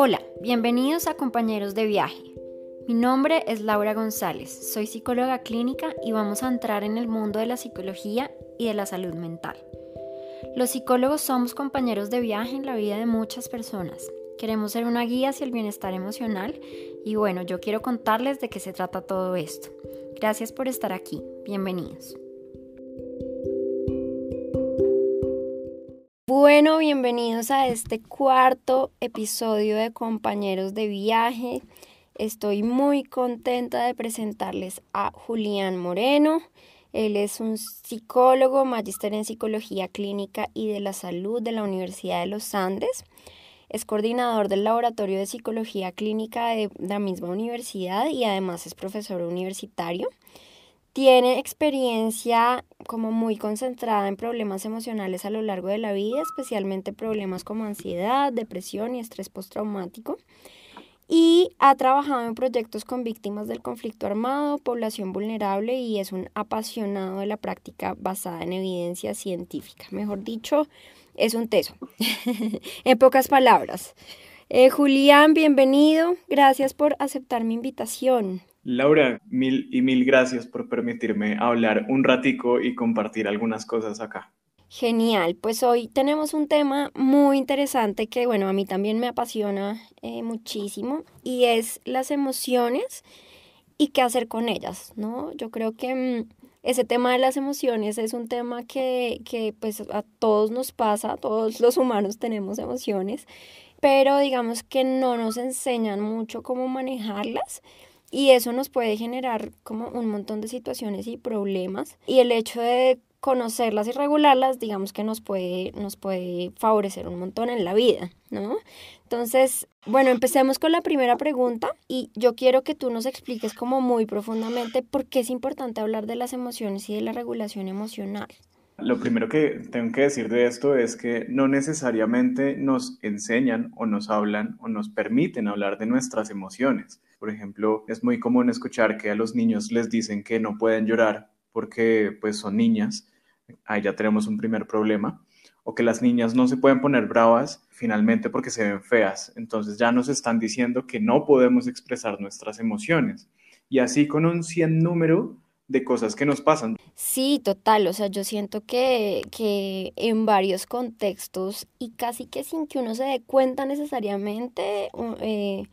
Hola, bienvenidos a Compañeros de Viaje. Mi nombre es Laura González, soy psicóloga clínica y vamos a entrar en el mundo de la psicología y de la salud mental. Los psicólogos somos compañeros de viaje en la vida de muchas personas. Queremos ser una guía hacia el bienestar emocional y bueno, yo quiero contarles de qué se trata todo esto. Gracias por estar aquí, bienvenidos. Bueno, bienvenidos a este cuarto episodio de Compañeros de Viaje. Estoy muy contenta de presentarles a Julián Moreno. Él es un psicólogo, magíster en psicología clínica y de la salud de la Universidad de los Andes. Es coordinador del laboratorio de psicología clínica de la misma universidad y además es profesor universitario. Tiene experiencia como muy concentrada en problemas emocionales a lo largo de la vida, especialmente problemas como ansiedad, depresión y estrés postraumático. Y ha trabajado en proyectos con víctimas del conflicto armado, población vulnerable y es un apasionado de la práctica basada en evidencia científica. Mejor dicho, es un teso. en pocas palabras. Eh, Julián, bienvenido. Gracias por aceptar mi invitación. Laura, mil y mil gracias por permitirme hablar un ratico y compartir algunas cosas acá. Genial, pues hoy tenemos un tema muy interesante que, bueno, a mí también me apasiona eh, muchísimo y es las emociones y qué hacer con ellas, ¿no? Yo creo que mm, ese tema de las emociones es un tema que, que pues a todos nos pasa, todos los humanos tenemos emociones, pero digamos que no nos enseñan mucho cómo manejarlas y eso nos puede generar como un montón de situaciones y problemas. Y el hecho de conocerlas y regularlas, digamos que nos puede, nos puede favorecer un montón en la vida, ¿no? Entonces, bueno, empecemos con la primera pregunta y yo quiero que tú nos expliques como muy profundamente por qué es importante hablar de las emociones y de la regulación emocional. Lo primero que tengo que decir de esto es que no necesariamente nos enseñan o nos hablan o nos permiten hablar de nuestras emociones. Por ejemplo, es muy común escuchar que a los niños les dicen que no pueden llorar porque pues son niñas. Ahí ya tenemos un primer problema. O que las niñas no se pueden poner bravas finalmente porque se ven feas. Entonces ya nos están diciendo que no podemos expresar nuestras emociones. Y así con un 100 número de cosas que nos pasan. Sí, total, o sea, yo siento que, que en varios contextos y casi que sin que uno se dé cuenta necesariamente, eh,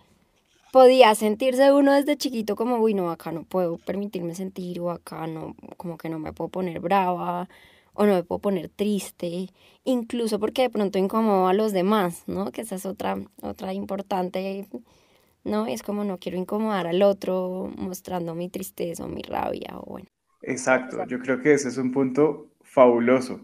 podía sentirse uno desde chiquito como, uy, no, acá no puedo permitirme sentir o acá no, como que no me puedo poner brava o no me puedo poner triste, incluso porque de pronto incomodo a los demás, ¿no? Que esa es otra, otra importante ¿no? Es como no quiero incomodar al otro mostrando mi tristeza o mi rabia o bueno. Exacto, yo creo que ese es un punto fabuloso.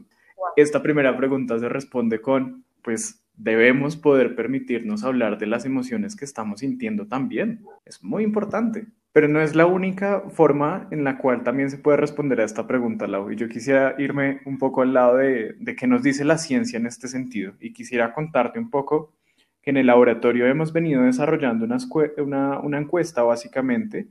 Esta primera pregunta se responde con, pues debemos poder permitirnos hablar de las emociones que estamos sintiendo también. Es muy importante. Pero no es la única forma en la cual también se puede responder a esta pregunta, Lau. Y yo quisiera irme un poco al lado de, de qué nos dice la ciencia en este sentido. Y quisiera contarte un poco que en el laboratorio hemos venido desarrollando una, una, encuesta básicamente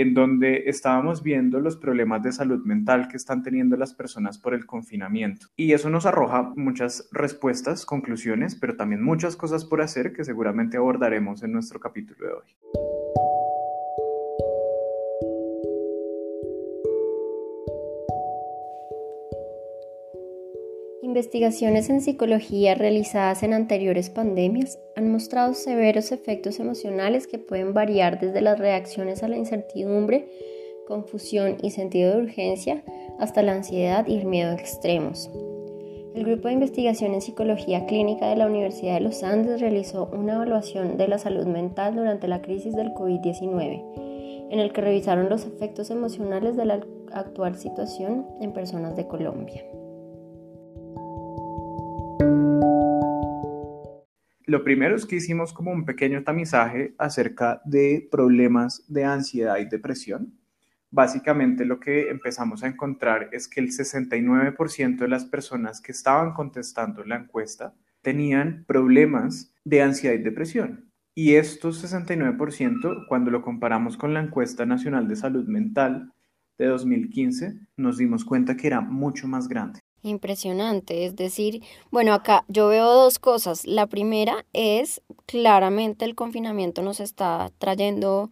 en donde estábamos viendo los problemas de salud mental que están teniendo las personas por el confinamiento. Y eso nos arroja muchas respuestas, conclusiones, pero también muchas cosas por hacer que seguramente abordaremos en nuestro capítulo de hoy. Investigaciones en psicología realizadas en anteriores pandemias han mostrado severos efectos emocionales que pueden variar desde las reacciones a la incertidumbre, confusión y sentido de urgencia hasta la ansiedad y el miedo extremos. El Grupo de Investigación en Psicología Clínica de la Universidad de los Andes realizó una evaluación de la salud mental durante la crisis del COVID-19, en el que revisaron los efectos emocionales de la actual situación en personas de Colombia. Lo primero es que hicimos como un pequeño tamizaje acerca de problemas de ansiedad y depresión. Básicamente lo que empezamos a encontrar es que el 69% de las personas que estaban contestando la encuesta tenían problemas de ansiedad y depresión. Y estos 69%, cuando lo comparamos con la encuesta nacional de salud mental de 2015, nos dimos cuenta que era mucho más grande. Impresionante, es decir, bueno, acá yo veo dos cosas. La primera es claramente el confinamiento nos está trayendo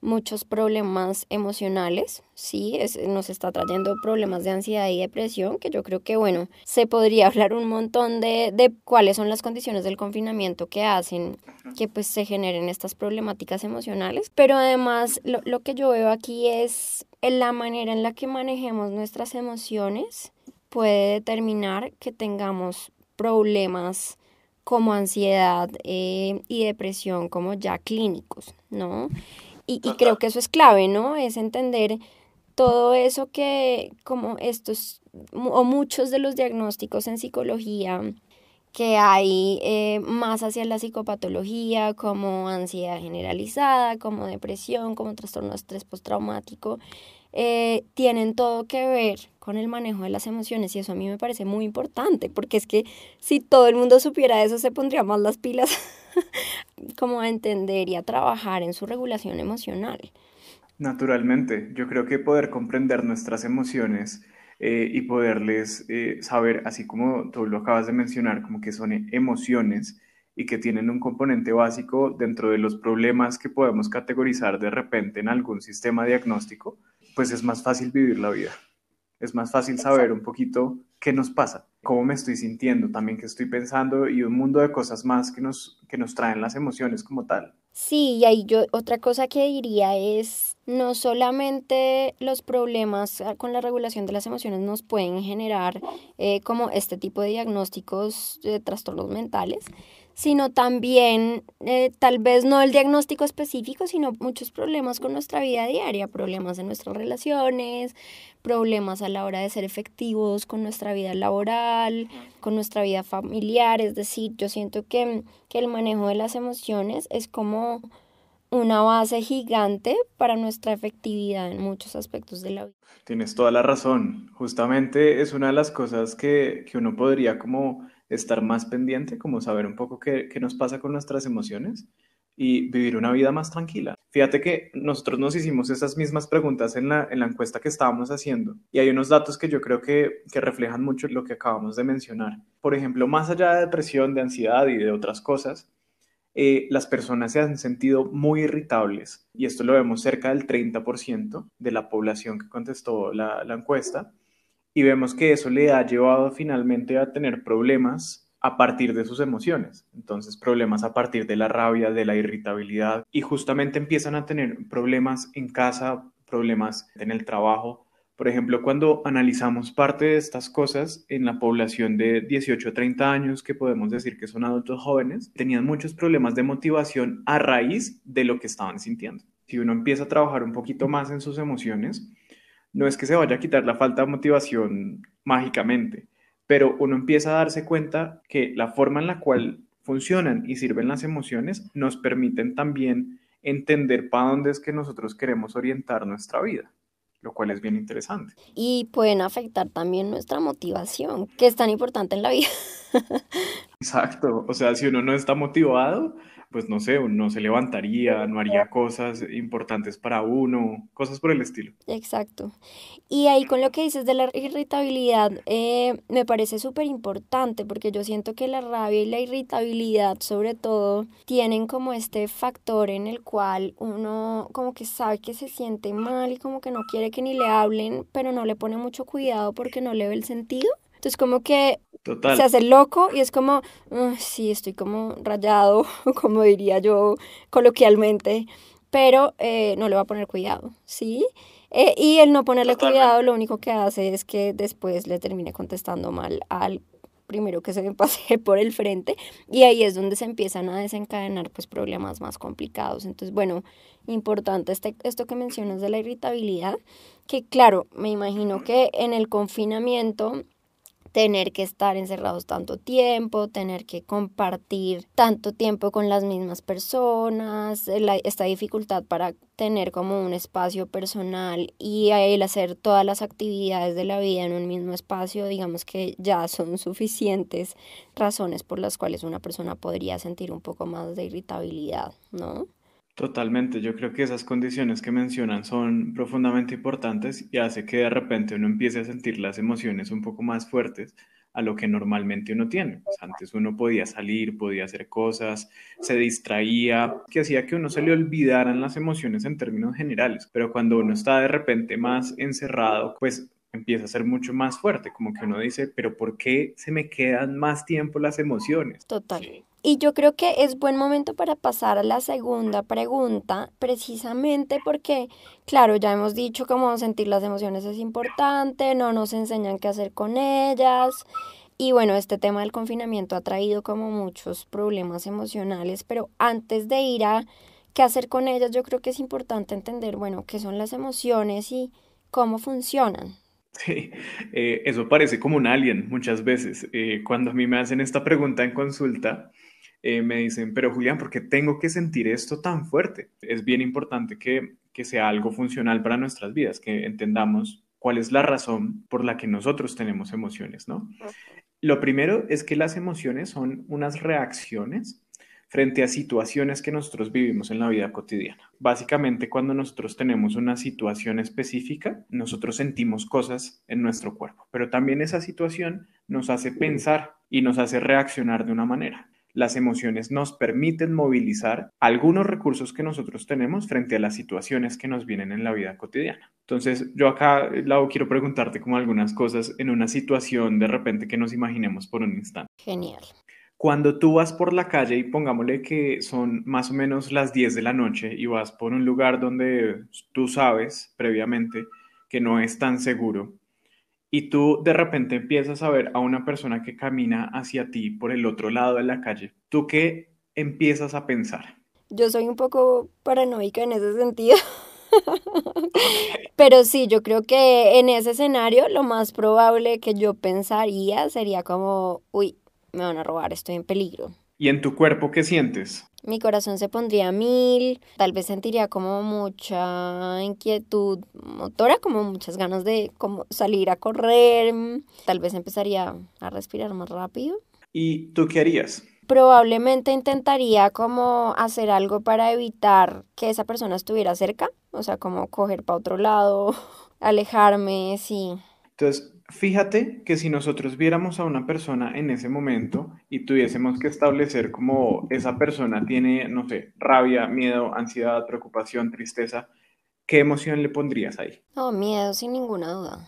muchos problemas emocionales, sí, es, nos está trayendo problemas de ansiedad y depresión, que yo creo que, bueno, se podría hablar un montón de, de cuáles son las condiciones del confinamiento que hacen que pues se generen estas problemáticas emocionales, pero además lo, lo que yo veo aquí es la manera en la que manejemos nuestras emociones puede determinar que tengamos problemas como ansiedad eh, y depresión como ya clínicos, ¿no? Y, y, creo que eso es clave, ¿no? Es entender todo eso que como estos o muchos de los diagnósticos en psicología que hay eh, más hacia la psicopatología, como ansiedad generalizada, como depresión, como trastorno de estrés postraumático, eh, tienen todo que ver con el manejo de las emociones y eso a mí me parece muy importante porque es que si todo el mundo supiera eso se pondría más las pilas como a entender y a trabajar en su regulación emocional. Naturalmente, yo creo que poder comprender nuestras emociones eh, y poderles eh, saber, así como tú lo acabas de mencionar, como que son emociones y que tienen un componente básico dentro de los problemas que podemos categorizar de repente en algún sistema diagnóstico, pues es más fácil vivir la vida. Es más fácil saber un poquito qué nos pasa, cómo me estoy sintiendo, también qué estoy pensando y un mundo de cosas más que nos, que nos traen las emociones como tal. Sí, y ahí yo otra cosa que diría es no solamente los problemas ah, con la regulación de las emociones nos pueden generar eh, como este tipo de diagnósticos de trastornos mentales, sino también eh, tal vez no el diagnóstico específico, sino muchos problemas con nuestra vida diaria, problemas en nuestras relaciones, problemas a la hora de ser efectivos con nuestra vida laboral, con nuestra vida familiar, es decir, yo siento que, que el manejo de las emociones es como una base gigante para nuestra efectividad en muchos aspectos de la vida. Tienes toda la razón. Justamente es una de las cosas que, que uno podría como estar más pendiente, como saber un poco qué, qué nos pasa con nuestras emociones y vivir una vida más tranquila. Fíjate que nosotros nos hicimos esas mismas preguntas en la, en la encuesta que estábamos haciendo y hay unos datos que yo creo que, que reflejan mucho lo que acabamos de mencionar. Por ejemplo, más allá de depresión, de ansiedad y de otras cosas, eh, las personas se han sentido muy irritables y esto lo vemos cerca del 30% de la población que contestó la, la encuesta y vemos que eso le ha llevado finalmente a tener problemas a partir de sus emociones. Entonces, problemas a partir de la rabia, de la irritabilidad y justamente empiezan a tener problemas en casa, problemas en el trabajo. Por ejemplo, cuando analizamos parte de estas cosas en la población de 18 a 30 años, que podemos decir que son adultos jóvenes, tenían muchos problemas de motivación a raíz de lo que estaban sintiendo. Si uno empieza a trabajar un poquito más en sus emociones, no es que se vaya a quitar la falta de motivación mágicamente, pero uno empieza a darse cuenta que la forma en la cual funcionan y sirven las emociones nos permiten también entender para dónde es que nosotros queremos orientar nuestra vida, lo cual es bien interesante. Y pueden afectar también nuestra motivación, que es tan importante en la vida. Exacto, o sea, si uno no está motivado, pues no sé, no se levantaría, no haría cosas importantes para uno, cosas por el estilo. Exacto. Y ahí con lo que dices de la irritabilidad, eh, me parece súper importante porque yo siento que la rabia y la irritabilidad sobre todo tienen como este factor en el cual uno como que sabe que se siente mal y como que no quiere que ni le hablen, pero no le pone mucho cuidado porque no le ve el sentido. Entonces como que se hace loco y es como, sí, estoy como rayado, como diría yo coloquialmente, pero eh, no le va a poner cuidado, ¿sí? Eh, y el no ponerle cuidado lo único que hace es que después le termine contestando mal al primero que se me pase por el frente y ahí es donde se empiezan a desencadenar pues problemas más complicados. Entonces, bueno, importante este, esto que mencionas de la irritabilidad, que claro, me imagino que en el confinamiento tener que estar encerrados tanto tiempo, tener que compartir tanto tiempo con las mismas personas, esta dificultad para tener como un espacio personal y el hacer todas las actividades de la vida en un mismo espacio, digamos que ya son suficientes razones por las cuales una persona podría sentir un poco más de irritabilidad, ¿no? Totalmente, yo creo que esas condiciones que mencionan son profundamente importantes y hace que de repente uno empiece a sentir las emociones un poco más fuertes a lo que normalmente uno tiene. Pues antes uno podía salir, podía hacer cosas, se distraía, que hacía que uno se le olvidaran las emociones en términos generales, pero cuando uno está de repente más encerrado, pues empieza a ser mucho más fuerte, como que uno dice, pero ¿por qué se me quedan más tiempo las emociones? Total. Y yo creo que es buen momento para pasar a la segunda pregunta, precisamente porque, claro, ya hemos dicho cómo sentir las emociones es importante, no nos enseñan qué hacer con ellas. Y bueno, este tema del confinamiento ha traído como muchos problemas emocionales, pero antes de ir a qué hacer con ellas, yo creo que es importante entender, bueno, qué son las emociones y cómo funcionan. Sí, eh, eso parece como un alien muchas veces. Eh, cuando a mí me hacen esta pregunta en consulta, eh, me dicen, pero Julián, ¿por qué tengo que sentir esto tan fuerte? Es bien importante que, que sea algo funcional para nuestras vidas, que entendamos cuál es la razón por la que nosotros tenemos emociones, ¿no? Lo primero es que las emociones son unas reacciones frente a situaciones que nosotros vivimos en la vida cotidiana. Básicamente, cuando nosotros tenemos una situación específica, nosotros sentimos cosas en nuestro cuerpo, pero también esa situación nos hace pensar y nos hace reaccionar de una manera las emociones nos permiten movilizar algunos recursos que nosotros tenemos frente a las situaciones que nos vienen en la vida cotidiana. Entonces, yo acá, Lau, quiero preguntarte como algunas cosas en una situación de repente que nos imaginemos por un instante. Genial. Cuando tú vas por la calle y pongámosle que son más o menos las 10 de la noche y vas por un lugar donde tú sabes previamente que no es tan seguro, y tú de repente empiezas a ver a una persona que camina hacia ti por el otro lado de la calle, ¿tú qué empiezas a pensar? Yo soy un poco paranoica en ese sentido. Pero sí, yo creo que en ese escenario lo más probable que yo pensaría sería como, uy, me van a robar, estoy en peligro. ¿Y en tu cuerpo qué sientes? mi corazón se pondría a mil, tal vez sentiría como mucha inquietud motora, como muchas ganas de como salir a correr, tal vez empezaría a respirar más rápido. ¿Y tú qué harías? Probablemente intentaría como hacer algo para evitar que esa persona estuviera cerca, o sea, como coger para otro lado, alejarme, sí. Entonces, Fíjate que si nosotros viéramos a una persona en ese momento y tuviésemos que establecer como esa persona tiene, no sé, rabia, miedo, ansiedad, preocupación, tristeza, ¿qué emoción le pondrías ahí? No, miedo, sin ninguna duda.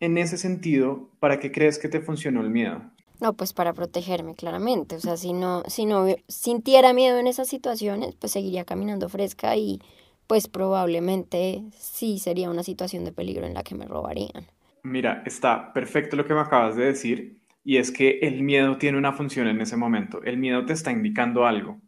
En ese sentido, ¿para qué crees que te funcionó el miedo? No, pues para protegerme, claramente. O sea, si no, si no sintiera miedo en esas situaciones, pues seguiría caminando fresca y pues probablemente sí sería una situación de peligro en la que me robarían. Mira, está perfecto lo que me acabas de decir y es que el miedo tiene una función en ese momento. El miedo te está indicando algo.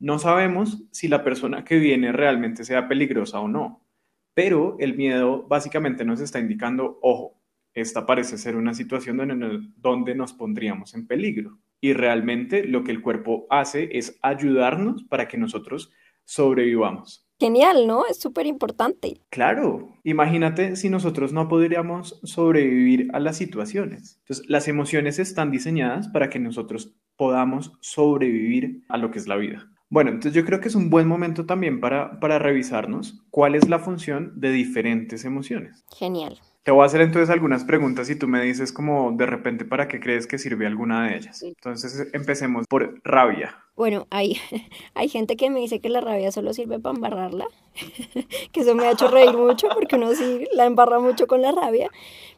No sabemos si la persona que viene realmente sea peligrosa o no, pero el miedo básicamente nos está indicando, ojo, esta parece ser una situación donde nos pondríamos en peligro. Y realmente lo que el cuerpo hace es ayudarnos para que nosotros sobrevivamos. Genial, ¿no? Es súper importante. Claro, imagínate si nosotros no podríamos sobrevivir a las situaciones. Entonces, las emociones están diseñadas para que nosotros podamos sobrevivir a lo que es la vida. Bueno, entonces yo creo que es un buen momento también para, para revisarnos cuál es la función de diferentes emociones. Genial. Te voy a hacer entonces algunas preguntas y tú me dices como de repente para qué crees que sirve alguna de ellas. Entonces empecemos por rabia. Bueno, hay, hay gente que me dice que la rabia solo sirve para embarrarla, que eso me ha hecho reír mucho porque uno sí la embarra mucho con la rabia,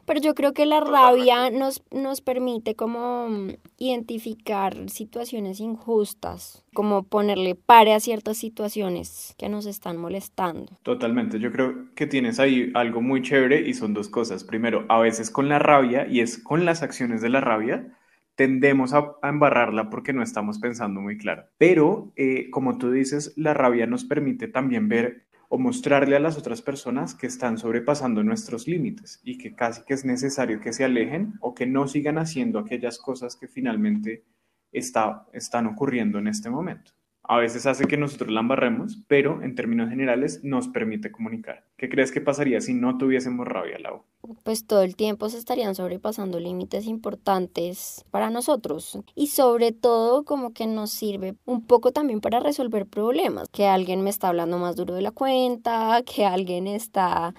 pero yo creo que la rabia nos, nos permite como identificar situaciones injustas, como ponerle pare a ciertas situaciones que nos están molestando. Totalmente, yo creo que tienes ahí algo muy chévere y son dos cosas. Primero, a veces con la rabia y es con las acciones de la rabia tendemos a, embarrarla porque no estamos pensando muy claro. Pero, eh, como tú dices, la rabia nos permite también ver o mostrarle a las otras personas que están sobrepasando nuestros límites y que casi que es necesario que se alejen o que no sigan haciendo aquellas cosas que finalmente está, están ocurriendo en este momento. A veces hace que nosotros la embarremos, pero en términos generales nos permite comunicar. ¿Qué crees que pasaría si no tuviésemos rabia, Lau? Pues todo el tiempo se estarían sobrepasando límites importantes para nosotros y sobre todo como que nos sirve un poco también para resolver problemas, que alguien me está hablando más duro de la cuenta, que alguien está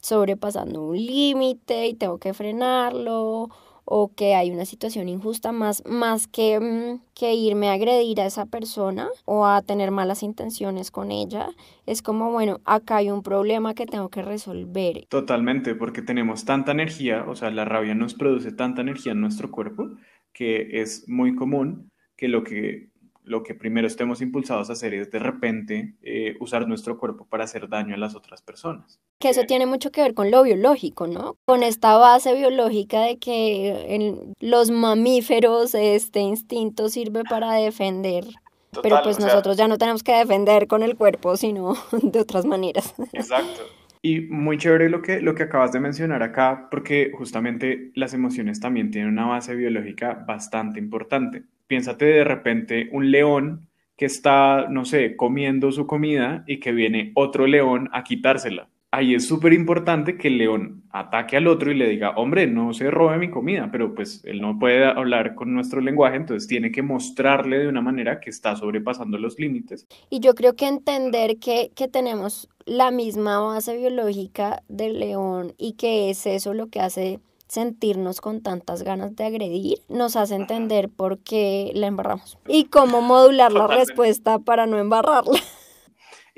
sobrepasando un límite y tengo que frenarlo o que hay una situación injusta más, más que, mm, que irme a agredir a esa persona o a tener malas intenciones con ella. Es como, bueno, acá hay un problema que tengo que resolver. Totalmente, porque tenemos tanta energía, o sea, la rabia nos produce tanta energía en nuestro cuerpo que es muy común que lo que lo que primero estemos impulsados a hacer es de repente eh, usar nuestro cuerpo para hacer daño a las otras personas. Que eso tiene mucho que ver con lo biológico, ¿no? Con esta base biológica de que en los mamíferos este instinto sirve para defender. Pero pues nosotros ya no tenemos que defender con el cuerpo, sino de otras maneras. Exacto. Y muy chévere lo que, lo que acabas de mencionar acá, porque justamente las emociones también tienen una base biológica bastante importante piénsate de repente un león que está, no sé, comiendo su comida y que viene otro león a quitársela. Ahí es súper importante que el león ataque al otro y le diga, hombre, no se robe mi comida, pero pues él no puede hablar con nuestro lenguaje, entonces tiene que mostrarle de una manera que está sobrepasando los límites. Y yo creo que entender que, que tenemos la misma base biológica del león y que es eso lo que hace sentirnos con tantas ganas de agredir, nos hace entender por qué la embarramos y cómo modular la respuesta para no embarrarla.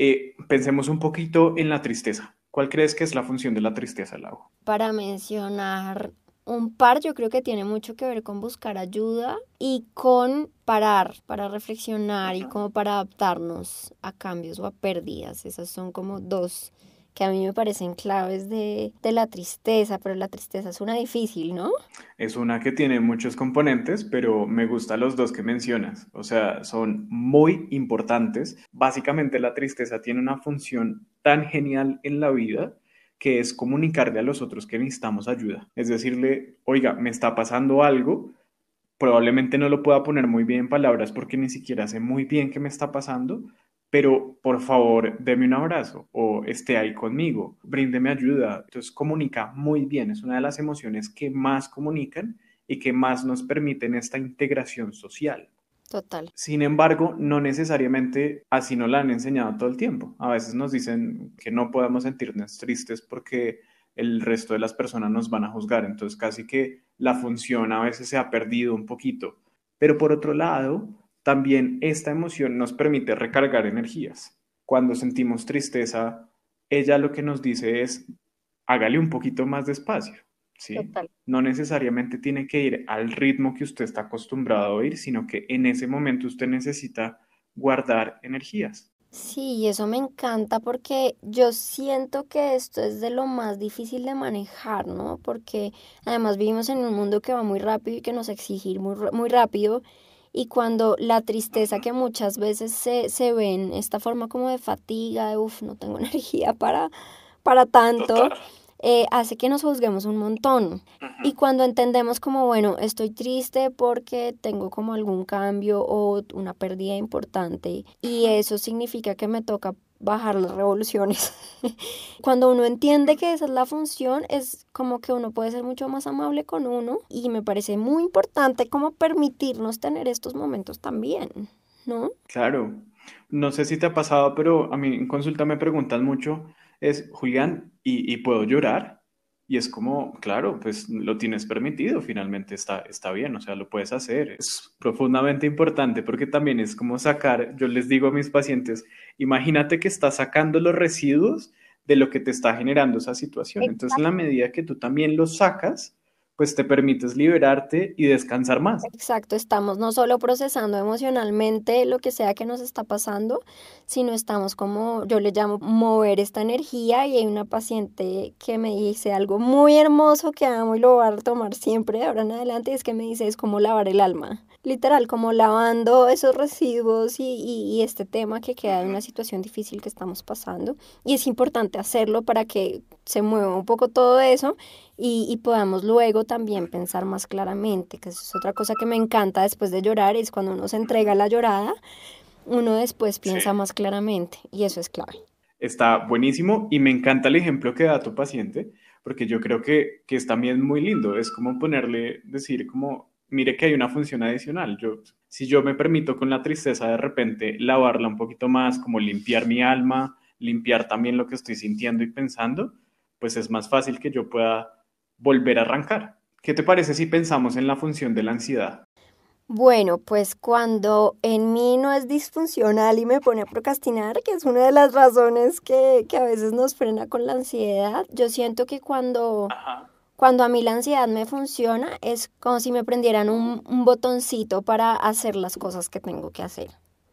Eh, pensemos un poquito en la tristeza. ¿Cuál crees que es la función de la tristeza, Lau? Para mencionar un par, yo creo que tiene mucho que ver con buscar ayuda y con parar, para reflexionar y como para adaptarnos a cambios o a pérdidas. Esas son como dos que a mí me parecen claves de, la tristeza, pero la tristeza es una difícil, ¿no? Es una que tiene muchos componentes, pero me gustan los dos que mencionas, o sea, son muy importantes. Básicamente la tristeza tiene una función tan genial en la vida que es comunicarle a los otros que necesitamos ayuda. Es decirle, oiga, me está pasando algo, probablemente no lo pueda poner muy bien en palabras porque ni siquiera sé muy bien qué me está pasando, pero por favor, deme un abrazo o esté ahí conmigo, bríndeme ayuda. Entonces comunica muy bien, es una de las emociones que más comunican y que más nos permiten esta integración social. Total. Sin embargo, no necesariamente así nos la han enseñado todo el tiempo. A veces nos dicen que no podemos sentirnos tristes porque el resto de las personas nos van a juzgar. Entonces casi que la función a veces se ha perdido un poquito. Pero por otro lado, también esta emoción nos permite recargar energías. Cuando sentimos tristeza, ella lo que nos dice es, hágale un poquito más despacio. ¿sí? No necesariamente tiene que ir al ritmo que usted está acostumbrado a ir, sino que en ese momento usted necesita guardar energías. Sí, y eso me encanta porque yo siento que esto es de lo más difícil de manejar, ¿no? Porque además vivimos en un mundo que va muy rápido y que nos exige ir muy, muy rápido y cuando la tristeza que muchas veces se, se ve en esta forma como de fatiga, de uff, no tengo energía para, para tanto, eh, hace que nos juzguemos un montón. Y cuando entendemos como, bueno, estoy triste porque tengo como algún cambio o una pérdida importante y eso significa que me toca bajar las revoluciones. Cuando uno entiende que esa es la función, es como que uno puede ser mucho más amable con uno y me parece muy importante como permitirnos tener estos momentos también, ¿no? Claro. No sé si te ha pasado, pero a mí en consulta me preguntan mucho, es, Julián, ¿y, y puedo llorar? Y es como, claro, pues lo tienes permitido, finalmente está, está bien, o sea, lo puedes hacer. Es profundamente importante porque también es como sacar, yo les digo a mis pacientes, imagínate que estás sacando los residuos de lo que te está generando esa situación. Entonces, en la medida que tú también los sacas, pues te permites liberarte y descansar más. Exacto, estamos no solo procesando emocionalmente lo que sea que nos está pasando, sino estamos como, yo le llamo mover esta energía y hay una paciente que me dice algo muy hermoso que amo y lo voy a tomar siempre de ahora en adelante, es que me dice es como lavar el alma literal, como lavando esos residuos y, y, este tema que queda en una situación difícil que estamos pasando. Y es importante hacerlo para que se mueva un poco todo eso y, y, podamos luego también pensar más claramente, que eso es otra cosa que me encanta después de llorar, es cuando uno se entrega la llorada uno después piensa más claramente y eso es clave. Está buenísimo y me encanta el ejemplo que da tu paciente, porque yo creo que, que es también muy lindo. Es como ponerle, decir como, mire que hay una función adicional. Yo, si yo me permito con la tristeza de repente lavarla un poquito más, como limpiar mi alma, limpiar también lo que estoy sintiendo y pensando, pues es más fácil que yo pueda volver a arrancar. ¿Qué te parece si pensamos en la función de la ansiedad? Bueno, pues cuando en mí no es disfuncional y me pone a procrastinar, que es una de las razones que, a veces nos frena con la ansiedad, yo siento que cuando, cuando a mí la ansiedad me funciona es como si me prendieran un, botoncito para hacer las cosas que tengo que hacer.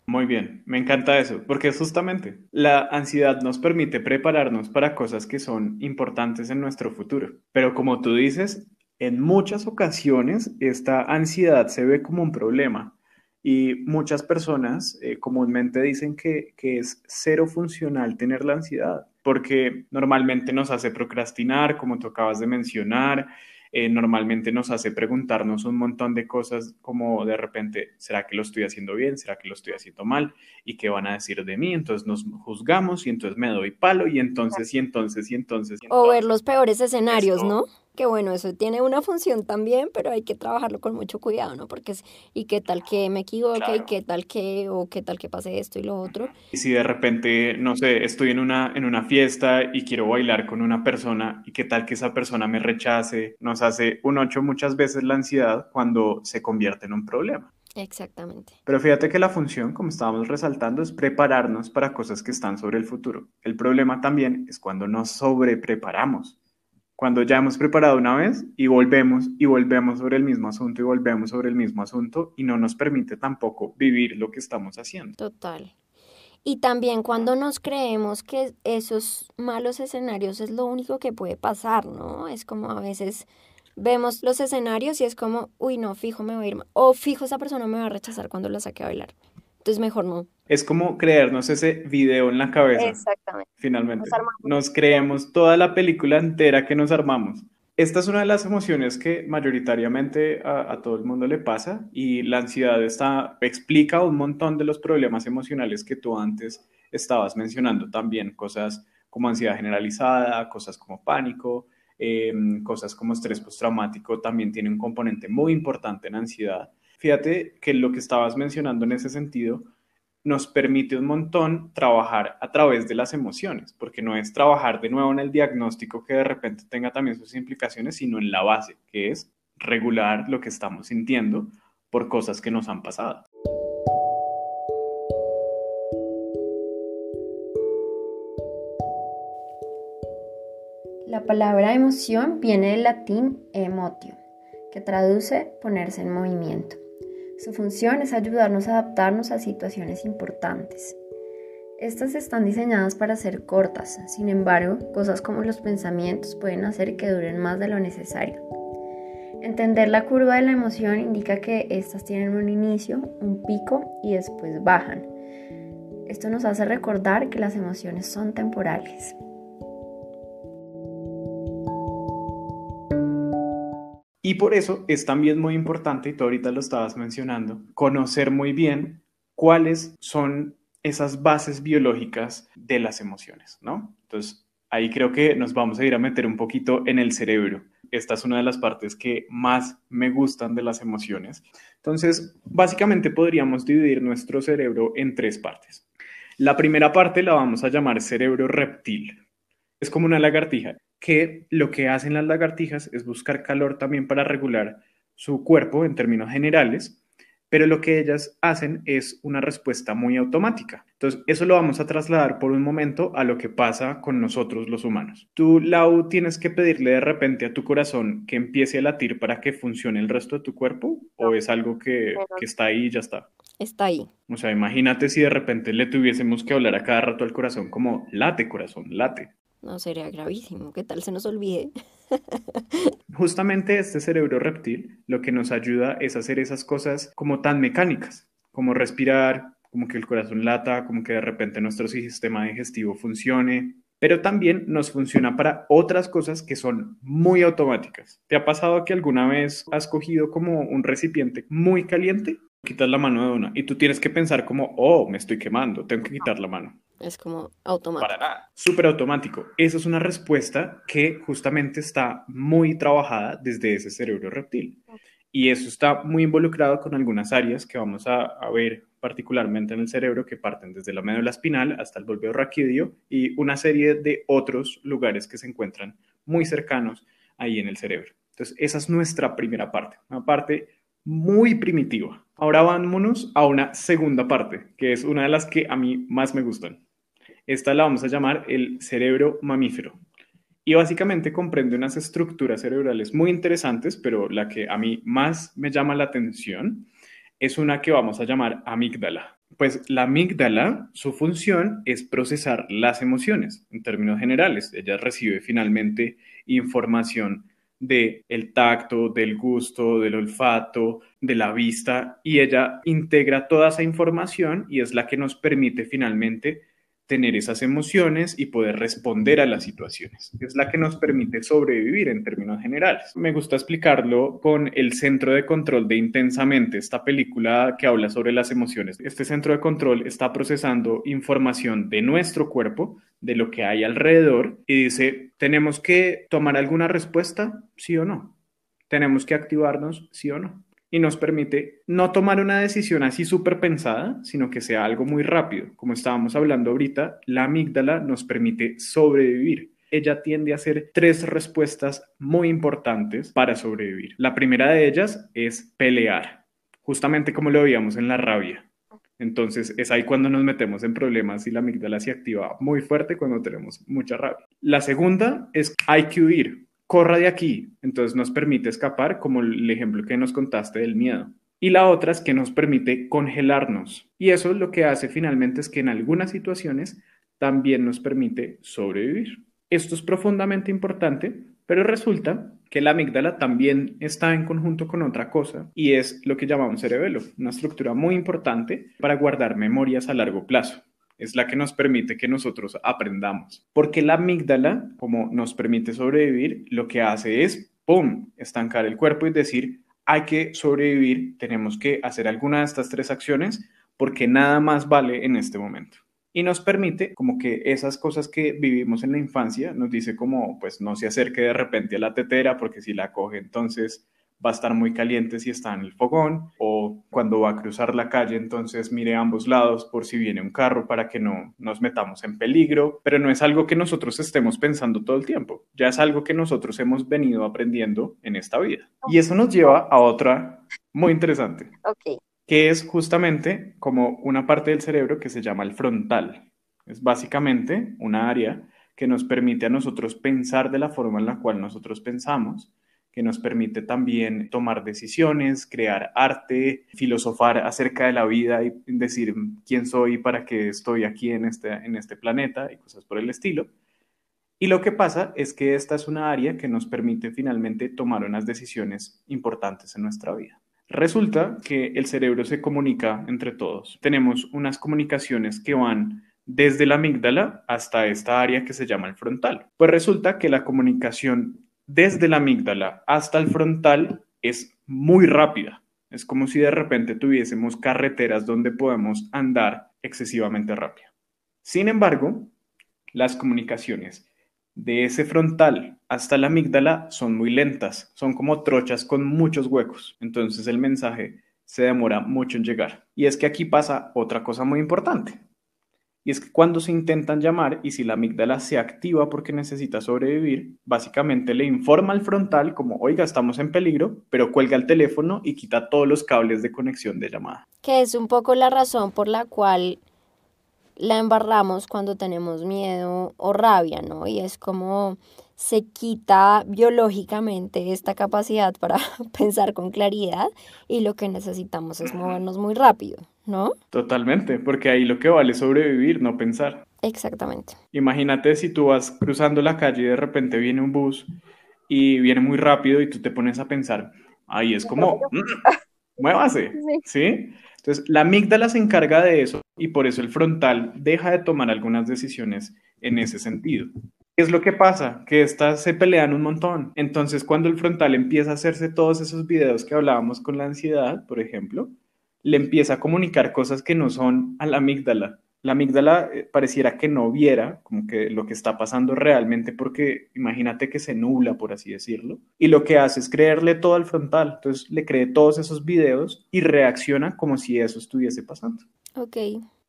Muy bien, me encanta eso, porque justamente la ansiedad nos permite prepararnos para cosas que son importantes en nuestro futuro. Pero como tú dices, en muchas ocasiones esta ansiedad se ve como un problema y muchas personas eh, comúnmente dicen que es cero funcional tener la ansiedad, porque normalmente nos hace procrastinar, como tú acabas de mencionar, eh, normalmente nos hace preguntarnos un montón de cosas como de repente, ¿será que lo estoy haciendo bien? ¿Será que lo estoy haciendo mal? ¿Y qué van a decir de mí? Entonces nos juzgamos y entonces me doy palo y entonces y entonces y entonces. o ver los peores escenarios, ¿no? Que bueno, eso tiene una función también, pero hay que trabajarlo con mucho cuidado, ¿no? Porque es, y qué tal que me equivoque, y qué tal que, o qué tal que pase esto y lo otro. Y si de repente, no sé, estoy en una, en una fiesta y quiero bailar con una persona, y qué tal que esa persona me rechace, nos hace un ocho muchas veces la ansiedad cuando se convierte en un problema. Exactamente. Pero fíjate que la función, como estábamos resaltando, es prepararnos para cosas que están sobre el futuro. El problema también es cuando nos sobrepreparamos cuando ya hemos preparado una vez y volvemos y volvemos sobre el mismo asunto y volvemos sobre el mismo asunto y no nos permite tampoco vivir lo que estamos haciendo. Total. Y también cuando nos creemos que esos malos escenarios es lo único que puede pasar, ¿no? Es como a veces vemos los escenarios y es como, uy, no, fijo, me voy a ir. O fijo, esa persona me va a rechazar cuando la saque a bailar. Entonces mejor no. Es como creernos ese video en la cabeza. Exactamente. Finalmente. Nos, creemos toda la película entera que nos armamos. Esta es una de las emociones que mayoritariamente a, todo el mundo le pasa y la ansiedad está, explica un montón de los problemas emocionales que tú antes estabas mencionando también, cosas como ansiedad generalizada, cosas como pánico, em, cosas como estrés postraumático también tiene un componente muy importante en ansiedad. Fíjate que lo que estabas mencionando en ese sentido nos permite un montón trabajar a través de las emociones, porque no es trabajar de nuevo en el diagnóstico que de repente tenga también sus implicaciones, sino en la base, que es regular lo que estamos sintiendo por cosas que nos han pasado. La palabra emoción viene del latín emotio, que traduce ponerse en movimiento. Su función es ayudarnos a adaptarnos a situaciones importantes. Estas están diseñadas para ser cortas, sin embargo, cosas como los pensamientos pueden hacer que duren más de lo necesario. Entender la curva de la emoción indica que estas tienen un inicio, un pico y después bajan. Esto nos hace recordar que las emociones son temporales. Y por eso es también muy importante, y tú ahorita lo estabas mencionando, conocer muy bien cuáles son esas bases biológicas de las emociones, ¿no? Entonces, ahí creo que nos vamos a ir a meter un poquito en el cerebro. Esta es una de las partes que más me gustan de las emociones. Entonces, básicamente podríamos dividir nuestro cerebro en tres partes. La primera parte la vamos a llamar cerebro reptil. Es como una lagartija que lo que hacen las lagartijas es buscar calor también para regular su cuerpo en términos generales, pero lo que ellas hacen es una respuesta muy automática. Entonces, eso lo vamos a trasladar por un momento a lo que pasa con nosotros los humanos. Tú, Lau, tienes que pedirle de repente a tu corazón que empiece a latir para que funcione el resto de tu cuerpo, o es algo que, que está ahí y ya está. Está ahí. O sea, imagínate si de repente le tuviésemos que hablar a cada rato al corazón como late, corazón, late. No, sería gravísimo. ¿Qué tal se nos olvide? Justamente este cerebro reptil lo que nos ayuda es hacer esas cosas como tan mecánicas, como respirar, como que el corazón lata, como que de repente nuestro sistema digestivo funcione, pero también nos funciona para otras cosas que son muy automáticas. ¿Te ha pasado que alguna vez has cogido como un recipiente muy caliente quitas la mano de una y tú tienes que pensar como, oh, me estoy quemando, tengo que quitar la mano. Es como automático. Para nada. Súper automático. Esa es una respuesta que justamente está muy trabajada desde ese cerebro reptil. Y eso está muy involucrado con algunas áreas que vamos a, a ver particularmente en el cerebro que parten desde la médula espinal hasta el bulbo raquídeo y una serie de otros lugares que se encuentran muy cercanos ahí en el cerebro. Entonces, esa es nuestra primera parte, una parte muy primitiva. Ahora vámonos a una segunda parte, que es una de las que a mí más me gustan. Esta la vamos a llamar el cerebro mamífero. Y básicamente comprende unas estructuras cerebrales muy interesantes, pero la que a mí más me llama la atención es una que vamos a llamar amígdala. Pues la amígdala, su función es procesar las emociones en términos generales. Ella recibe finalmente información del el tacto, del gusto, del olfato, de la vista y ella integra toda esa información y es la que nos permite finalmente tener esas emociones y poder responder a las situaciones. Es la que nos permite sobrevivir en términos generales. Me gusta explicarlo con el centro de control de Intensamente, esta película que habla sobre las emociones. Este centro de control está procesando información de nuestro cuerpo, de lo que hay alrededor, y dice, ¿tenemos que tomar alguna respuesta? Sí o no. ¿Tenemos que activarnos? Sí o no y nos permite no tomar una decisión así súper pensada, sino que sea algo muy rápido. Como estábamos hablando ahorita, la amígdala nos permite sobrevivir. Ella tiende a hacer tres respuestas muy importantes para sobrevivir. La primera de ellas es pelear, justamente como lo veíamos en la rabia. Entonces es ahí cuando nos metemos en problemas y la amígdala se activa muy fuerte cuando tenemos mucha rabia. La segunda es hay que huir corra de aquí, entonces nos permite escapar, como el ejemplo que nos contaste del miedo. Y la otra es que nos permite congelarnos. Y eso lo que hace finalmente es que en algunas situaciones también nos permite sobrevivir. Esto es profundamente importante, pero resulta que la amígdala también está en conjunto con otra cosa y es lo que llamamos cerebelo, una estructura muy importante para guardar memorias a largo plazo es la que nos permite que nosotros aprendamos. Porque la amígdala, como nos permite sobrevivir, lo que hace es, ¡pum!, estancar el cuerpo y decir, hay que sobrevivir, tenemos que hacer alguna de estas tres acciones porque nada más vale en este momento. Y nos permite como que esas cosas que vivimos en la infancia, nos dice como, pues no se acerque de repente a la tetera porque si la coge entonces va a estar muy caliente si está en el fogón o cuando va a cruzar la calle, entonces mire a ambos lados por si viene un carro para que no nos metamos en peligro, pero no es algo que nosotros estemos pensando todo el tiempo, ya es algo que nosotros hemos venido aprendiendo en esta vida. Y eso nos lleva a otra muy interesante, que es justamente como una parte del cerebro que se llama el frontal. Es básicamente una área que nos permite a nosotros pensar de la forma en la cual nosotros pensamos que nos permite también tomar decisiones, crear arte, filosofar acerca de la vida y decir quién soy y para qué estoy aquí en este, en este planeta y cosas por el estilo. Y lo que pasa es que esta es una área que nos permite finalmente tomar unas decisiones importantes en nuestra vida. Resulta que el cerebro se comunica entre todos. Tenemos unas comunicaciones que van desde la amígdala hasta esta área que se llama el frontal. Pues resulta que la comunicación desde la amígdala hasta el frontal es muy rápida. Es como si de repente tuviésemos carreteras donde podemos andar excesivamente rápido. Sin embargo, las comunicaciones de ese frontal hasta la amígdala son muy lentas, son como trochas con muchos huecos. Entonces el mensaje se demora mucho en llegar. Y es que aquí pasa otra cosa muy importante. Y es que cuando se intentan llamar y si la amígdala se activa porque necesita sobrevivir, básicamente le informa al frontal como, oiga, estamos en peligro, pero cuelga el teléfono y quita todos los cables de conexión de llamada. Que es un poco la razón por la cual la embarramos cuando tenemos miedo o rabia, ¿no? Y es como se quita biológicamente esta capacidad para pensar con claridad y lo que necesitamos es movernos muy rápido, ¿no? Totalmente, porque ahí lo que vale es sobrevivir, no pensar. Exactamente. Imagínate si tú vas cruzando la calle y de repente viene un bus y viene muy rápido y tú te pones a pensar, ahí es como, mm, muévase, ¿sí? Entonces, la amígdala se encarga de eso y por eso el frontal deja de tomar algunas decisiones en ese sentido. ¿Qué es lo que pasa? Que estas se pelean un montón. Entonces, cuando el frontal empieza a hacerse todos esos videos que hablábamos con la ansiedad, por ejemplo, le empieza a comunicar cosas que no son a la amígdala. La amígdala eh, pareciera que no viera como que lo que está pasando realmente porque imagínate que se nubla, por así decirlo, y lo que hace es creerle todo al frontal. Entonces le cree todos esos videos y reacciona como si eso estuviese pasando. Ok.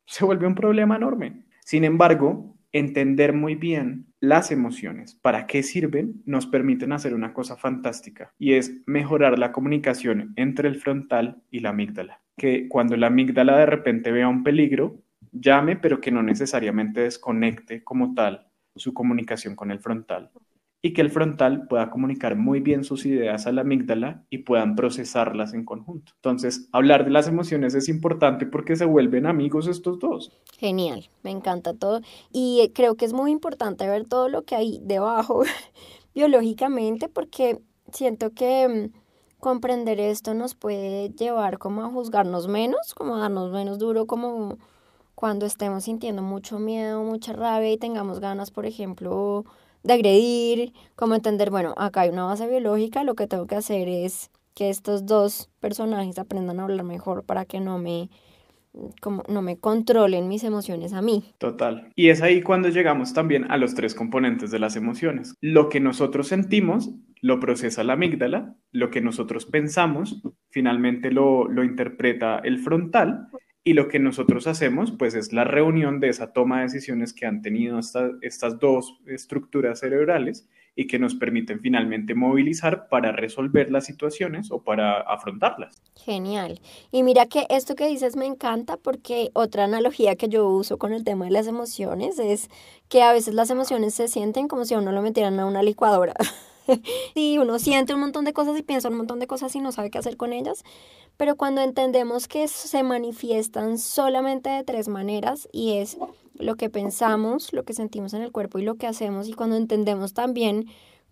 Se vuelve un problema enorme. Sin embargo, entender muy bien las emociones, para qué sirven, nos permiten hacer una cosa fantástica y es mejorar la comunicación entre el frontal y la amígdala. Que cuando la amígdala de repente vea un peligro, llame, pero que no necesariamente desconecte como tal su comunicación con el frontal y que el frontal pueda comunicar muy bien sus ideas a la amígdala y puedan procesarlas en conjunto. Entonces, hablar de las emociones es importante porque se vuelven amigos estos dos. Genial, me encanta todo y creo que es muy importante ver todo lo que hay debajo biológicamente porque siento que mm, comprender esto nos puede llevar como a juzgarnos menos, como a darnos menos duro, como cuando estemos sintiendo mucho miedo, mucha rabia y tengamos ganas, por ejemplo, de agredir, como entender, bueno, acá hay una base biológica, lo que tengo que hacer es que estos dos personajes aprendan a hablar mejor para que no me como no me controlen mis emociones a mí. Total. Y es ahí cuando llegamos también a los tres componentes de las emociones. Lo que nosotros sentimos lo procesa la amígdala, lo que nosotros pensamos finalmente lo, lo interpreta el frontal y lo que nosotros hacemos, pues es la reunión de esa toma de decisiones que han tenido estas dos estructuras cerebrales y que nos permiten finalmente movilizar para resolver las situaciones o para afrontarlas. Genial. Y mira que esto que dices me encanta porque otra analogía que yo uso con el tema de las emociones es que a veces las emociones se sienten como si a uno lo metieran a una licuadora. y uno siente un montón de cosas y piensa un montón de cosas y no sabe qué hacer con ellas, pero cuando entendemos que se manifiestan solamente de tres maneras y es lo que pensamos, lo que sentimos en el cuerpo y lo que hacemos y cuando entendemos también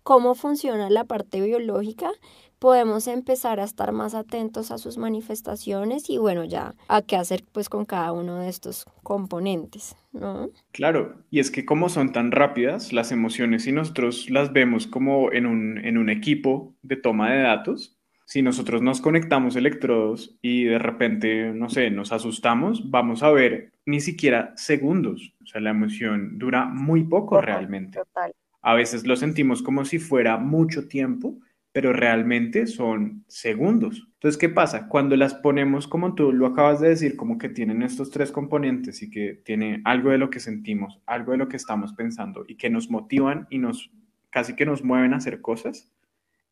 cómo funciona la parte biológica, podemos empezar a estar más atentos a sus manifestaciones y bueno, ya a qué hacer pues con cada uno de estos componentes, ¿no? Claro, y es que como son tan rápidas las emociones y nosotros las vemos como en un, en un equipo de toma de datos, si nosotros nos conectamos electrodos y de repente, no sé, nos asustamos, vamos a ver ni siquiera segundos. O sea, la emoción dura muy poco realmente. Total. A veces lo sentimos como si fuera mucho tiempo, pero realmente son segundos. Entonces, ¿qué pasa? Cuando las ponemos como tú lo acabas de decir, como que tienen estos tres componentes y que tiene algo de lo que sentimos, algo de lo que estamos pensando y que nos motivan y nos casi que nos mueven a hacer cosas,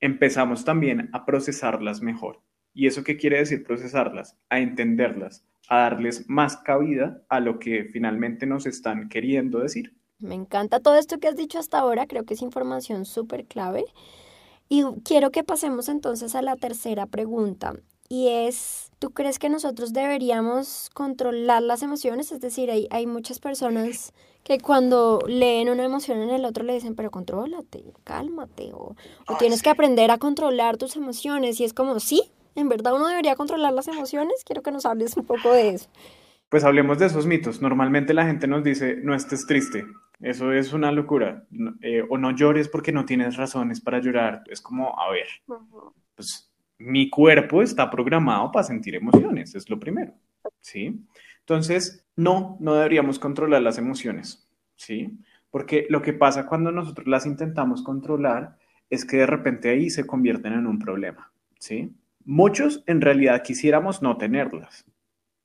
empezamos también a procesarlas mejor. ¿Y eso qué quiere decir procesarlas? A entenderlas, a darles más cabida a lo que finalmente nos están queriendo decir. Me encanta todo esto que has dicho hasta ahora, creo que es información súper clave. Y quiero que pasemos entonces a la tercera pregunta. Y es, ¿tú crees que nosotros deberíamos controlar las emociones? Es decir, hay, hay muchas personas que cuando leen una emoción en el otro le dicen, pero contrólate, cálmate, o, o tienes que aprender a controlar tus emociones. Y es como, sí, en verdad uno debería controlar las emociones. Quiero que nos hables un poco de eso. Pues hablemos de esos mitos. Normalmente la gente nos dice, no estés triste, eso es una locura. Eh, o no llores porque no tienes razones para llorar. Es como, a ver, pues mi cuerpo está programado para sentir emociones, es lo primero, ¿sí? Entonces, no, no deberíamos controlar las emociones, ¿sí? Porque lo que pasa cuando nosotros las intentamos controlar es que de repente ahí se convierten en un problema, ¿sí? Muchos en realidad quisiéramos no tenerlas,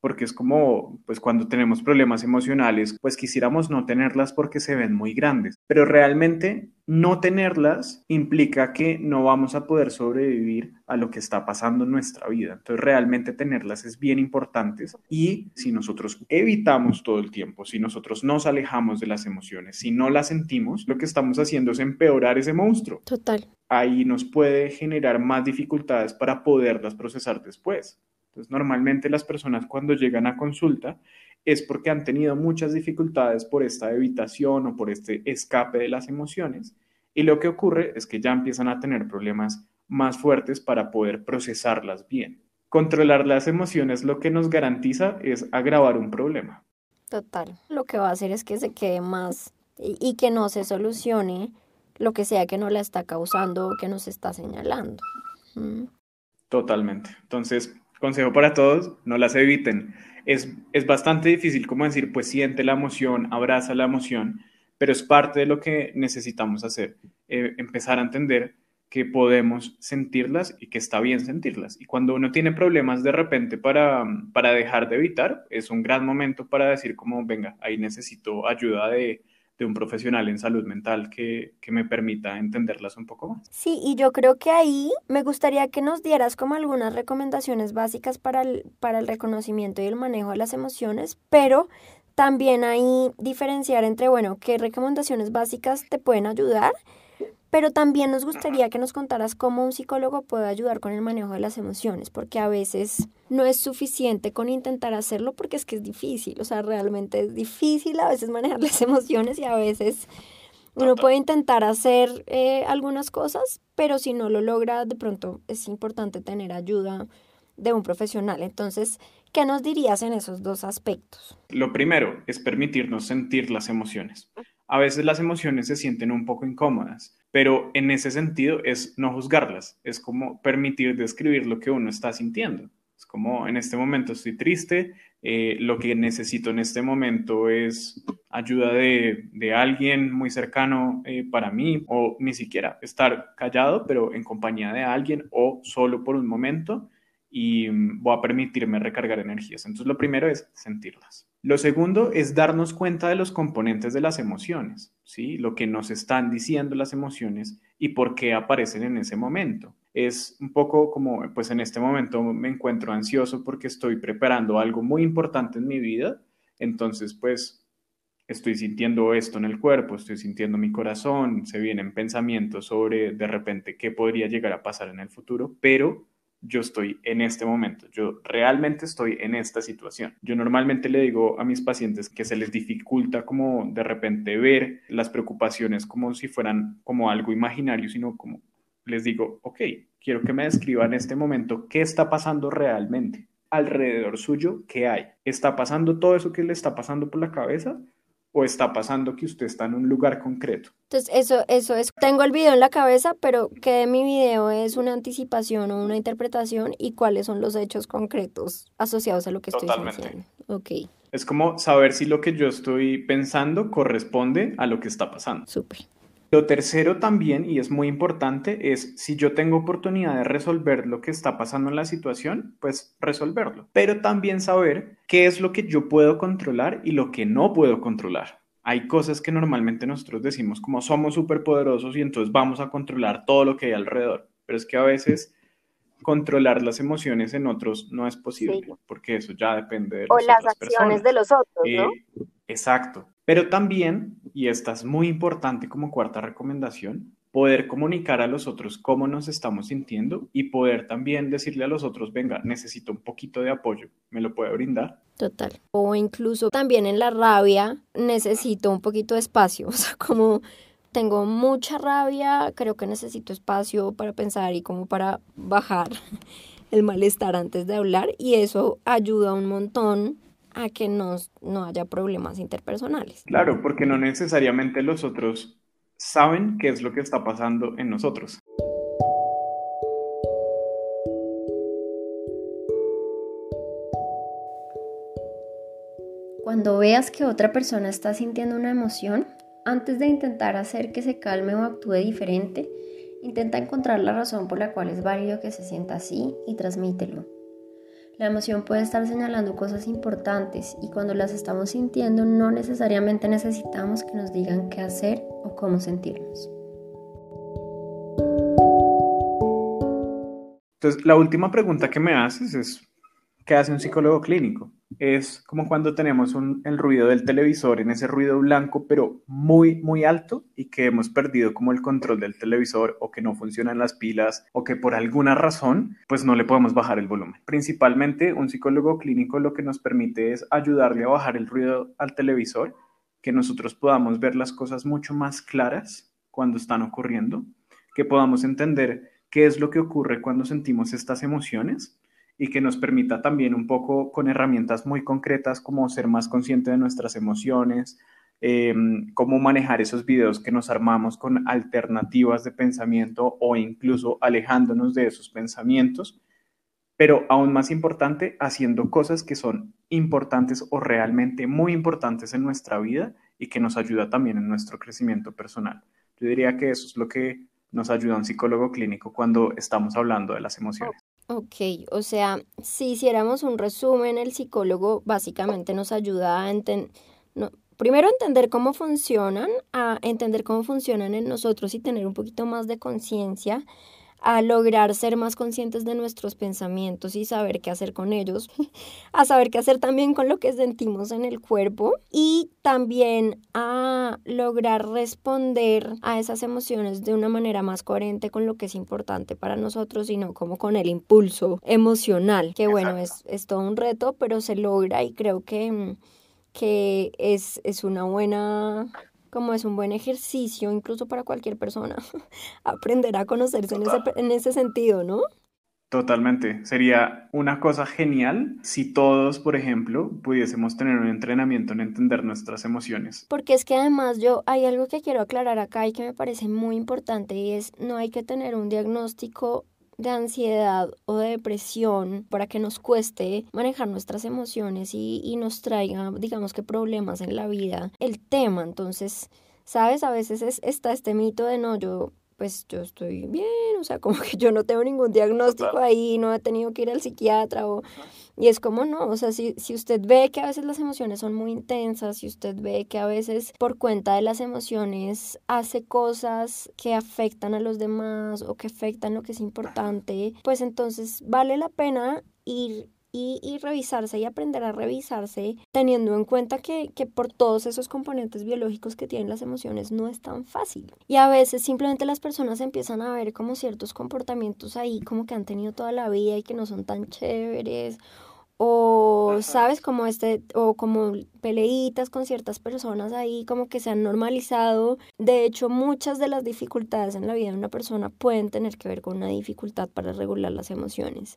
porque es como, pues cuando tenemos problemas emocionales, pues quisiéramos no tenerlas porque se ven muy grandes, pero realmente no tenerlas implica que no vamos a poder sobrevivir a lo que está pasando en nuestra vida. Entonces realmente tenerlas es bien importante y si nosotros evitamos todo el tiempo, si nosotros nos alejamos de las emociones, si no las sentimos, lo que estamos haciendo es empeorar ese monstruo. Total. Ahí nos puede generar más dificultades para poderlas procesar después. Entonces, normalmente las personas cuando llegan a consulta es porque han tenido muchas dificultades por esta evitación o por este escape de las emociones y lo que ocurre es que ya empiezan a tener problemas más fuertes para poder procesarlas bien. Controlar las emociones lo que nos garantiza es agravar un problema. Total. Lo que va a hacer es que se quede más y, que no se solucione lo que sea que no la está causando o que nos está señalando. Totalmente. Entonces, Consejo para todos, no las eviten. Es, es bastante difícil como decir, pues siente la emoción, abraza la emoción, pero es parte de lo que necesitamos hacer, eh, empezar a entender que podemos sentirlas y que está bien sentirlas. Y cuando uno tiene problemas de repente para, para dejar de evitar, es un gran momento para decir como, venga, ahí necesito ayuda de, de un profesional en salud mental que, que, me permita entenderlas un poco más. Sí, y yo creo que ahí me gustaría que nos dieras como algunas recomendaciones básicas para el, para el reconocimiento y el manejo de las emociones, pero también ahí diferenciar entre, bueno, qué recomendaciones básicas te pueden ayudar pero también nos gustaría que nos contaras cómo un psicólogo puede ayudar con el manejo de las emociones, porque a veces no es suficiente con intentar hacerlo porque es que es difícil, o sea, realmente es difícil a veces manejar las emociones y a veces uno puede intentar hacer eh, algunas cosas, pero si no lo logra, de pronto es importante tener ayuda de un profesional. Entonces, ¿qué nos dirías en esos dos aspectos? Lo primero es permitirnos sentir las emociones. A veces las emociones se sienten un poco incómodas pero en ese sentido es no juzgarlas, es como permitir describir lo que uno está sintiendo. Es como en este momento estoy triste, eh, lo que necesito en este momento es ayuda de, de alguien muy cercano eh, para mí o ni siquiera estar callado, pero en compañía de alguien o solo por un momento y mm, voy a permitirme recargar energías. Entonces lo primero es sentirlas. Lo segundo es darnos cuenta de los componentes de las emociones, ¿sí? Lo que nos están diciendo las emociones y por qué aparecen en ese momento. Es un poco como, pues en este momento me encuentro ansioso porque estoy preparando algo muy importante en mi vida, entonces pues estoy sintiendo esto en el cuerpo, estoy sintiendo mi corazón, se vienen pensamientos sobre de repente qué podría llegar a pasar en el futuro, pero yo estoy en este momento, yo realmente estoy en esta situación. Yo normalmente le digo a mis pacientes que se les dificulta como de repente ver las preocupaciones como si fueran como algo imaginario, sino como les digo, ok, quiero que me describan en este momento qué está pasando realmente alrededor suyo, qué hay. ¿Está pasando todo eso que le está pasando por la cabeza? O está pasando que usted está en un lugar concreto. Entonces, eso, eso es, tengo el video en la cabeza, pero ¿qué de mi video es una anticipación o una interpretación y cuáles son los hechos concretos asociados a lo que estoy Totalmente. Ok. Es como saber si lo que yo estoy pensando corresponde a lo que está pasando. Súper. Lo tercero también, y es muy importante, es si yo tengo oportunidad de resolver lo que está pasando en la situación, pues resolverlo. Pero también saber qué es lo que yo puedo controlar y lo que no puedo controlar. Hay cosas que normalmente nosotros decimos como somos superpoderosos y entonces vamos a controlar todo lo que hay alrededor. Pero es que a veces controlar las emociones en otros no es posible, porque eso ya depende de las o las acciones de los otros, ¿no? Eh, exacto. Pero también, y esta es muy importante como cuarta recomendación, poder comunicar a los otros cómo nos estamos sintiendo y poder también decirle a los otros, venga, necesito un poquito de apoyo, ¿me lo puede brindar? Total. O incluso también en la rabia necesito un poquito de espacio, o sea, como tengo mucha rabia, creo que necesito espacio para pensar y como para bajar el malestar antes de hablar y eso ayuda un montón a que no haya problemas interpersonales. Claro, porque no necesariamente los otros saben qué es lo que está pasando en nosotros. Cuando veas que otra persona está sintiendo una emoción, antes de intentar hacer que se calme o actúe diferente, intenta encontrar la razón por la cual es válido que se sienta así y transmítelo. La emoción puede estar señalando cosas importantes y cuando las estamos sintiendo no necesariamente necesitamos que nos digan qué hacer o cómo sentirnos. Entonces, la última pregunta que me haces es, ¿qué hace un psicólogo clínico? Es como cuando tenemos el ruido del televisor en ese ruido blanco, pero muy, muy alto y que hemos perdido como el control del televisor o que no funcionan las pilas o que por alguna razón pues no le podemos bajar el volumen. Principalmente un psicólogo clínico lo que nos permite es ayudarle a bajar el ruido al televisor, que nosotros podamos ver las cosas mucho más claras cuando están ocurriendo, que podamos entender qué es lo que ocurre cuando sentimos estas emociones y que nos permita también un poco con herramientas muy concretas como ser más consciente de nuestras emociones, em, cómo manejar esos videos que nos armamos con alternativas de pensamiento o incluso alejándonos de esos pensamientos, pero aún más importante, haciendo cosas que son importantes o realmente muy importantes en nuestra vida y que nos ayuda también en nuestro crecimiento personal. Yo diría que eso es lo que nos ayuda un psicólogo clínico cuando estamos hablando de las emociones. Ok, o sea, si hiciéramos un resumen, el psicólogo básicamente nos ayuda a entender, primero entender cómo funcionan, a entender cómo funcionan en nosotros y tener un poquito más de conciencia a lograr ser más conscientes de nuestros pensamientos y saber qué hacer con ellos, a saber qué hacer también con lo que sentimos en el cuerpo y también a lograr responder a esas emociones de una manera más coherente con lo que es importante para nosotros y no como con el impulso emocional, que bueno, es, es todo un reto, pero se logra y creo que, que es, es una buena como es un buen ejercicio incluso para cualquier persona, aprender a conocerse en ese, en ese sentido, ¿no? Totalmente. Sería una cosa genial si todos, por ejemplo, pudiésemos tener un entrenamiento en entender nuestras emociones. Porque es que además yo hay algo que quiero aclarar acá y que me parece muy importante y es no hay que tener un diagnóstico de ansiedad o de depresión para que nos cueste manejar nuestras emociones y, y nos traiga, digamos que, problemas en la vida. El tema, entonces, ¿sabes? A veces es, está este mito de no, yo pues yo estoy bien, o sea, como que yo no tengo ningún diagnóstico ahí, no he tenido que ir al psiquiatra o... Y es como no, o sea, si, si usted ve que a veces las emociones son muy intensas, si usted ve que a veces por cuenta de las emociones hace cosas que afectan a los demás o que afectan lo que es importante, pues entonces vale la pena ir y, revisarse y aprender a revisarse teniendo en cuenta que, que por todos esos componentes biológicos que tienen las emociones no es tan fácil. Y a veces simplemente las personas empiezan a ver como ciertos comportamientos ahí como que han tenido toda la vida y que no son tan chéveres o sabes como este o como peleitas con ciertas personas ahí como que se han normalizado. De hecho muchas de las dificultades en la vida de una persona pueden tener que ver con una dificultad para regular las emociones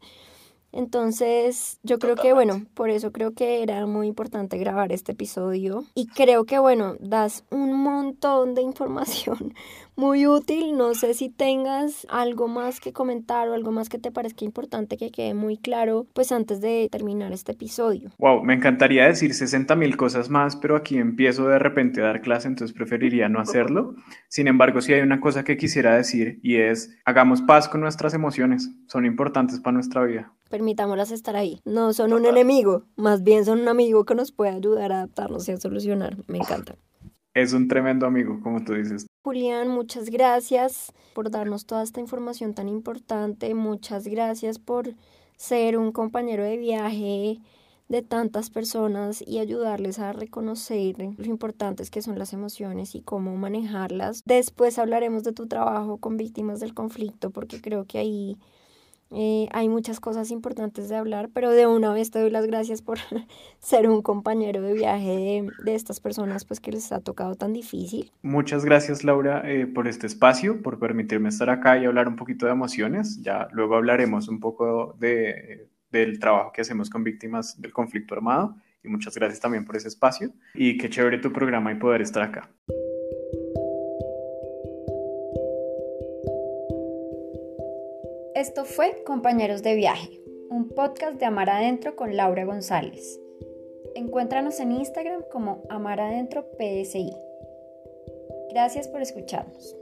entonces, yo creo que, bueno, por eso creo que era muy importante grabar este episodio. Y creo que, bueno, das un montón de información muy útil. No sé si tengas algo más que comentar o algo más que te parezca importante que quede muy claro, pues antes de terminar este episodio. Wow, me encantaría decir 60 mil cosas más, pero aquí empiezo de repente a dar clase, entonces preferiría no hacerlo. Sin embargo, sí hay una cosa que quisiera decir y es, hagamos paz con nuestras emociones. Son importantes para nuestra vida permitámoslas estar ahí. No son un enemigo, más bien son un amigo que nos puede ayudar a adaptarnos y a solucionar. Me encanta. Es un tremendo amigo, como tú dices. Julián, muchas gracias por darnos toda esta información tan importante. Muchas gracias por ser un compañero de viaje de tantas personas y ayudarles a reconocer lo importantes que son las emociones y cómo manejarlas. Después hablaremos de tu trabajo con víctimas del conflicto porque creo que ahí eh, hay muchas cosas importantes de hablar, pero de una vez te doy las gracias por ser un compañero de viaje de, estas personas pues que les ha tocado tan difícil. Muchas gracias Laura eh, por este espacio, por permitirme estar acá y hablar un poquito de emociones. Ya luego hablaremos un poco de, del trabajo que hacemos con víctimas del conflicto armado y muchas gracias también por ese espacio y qué chévere tu programa y poder estar acá. Esto fue Compañeros de Viaje, un podcast de Amar Adentro con Laura González. Encuéntranos en Instagram como Amar Adentro. Gracias por escucharnos.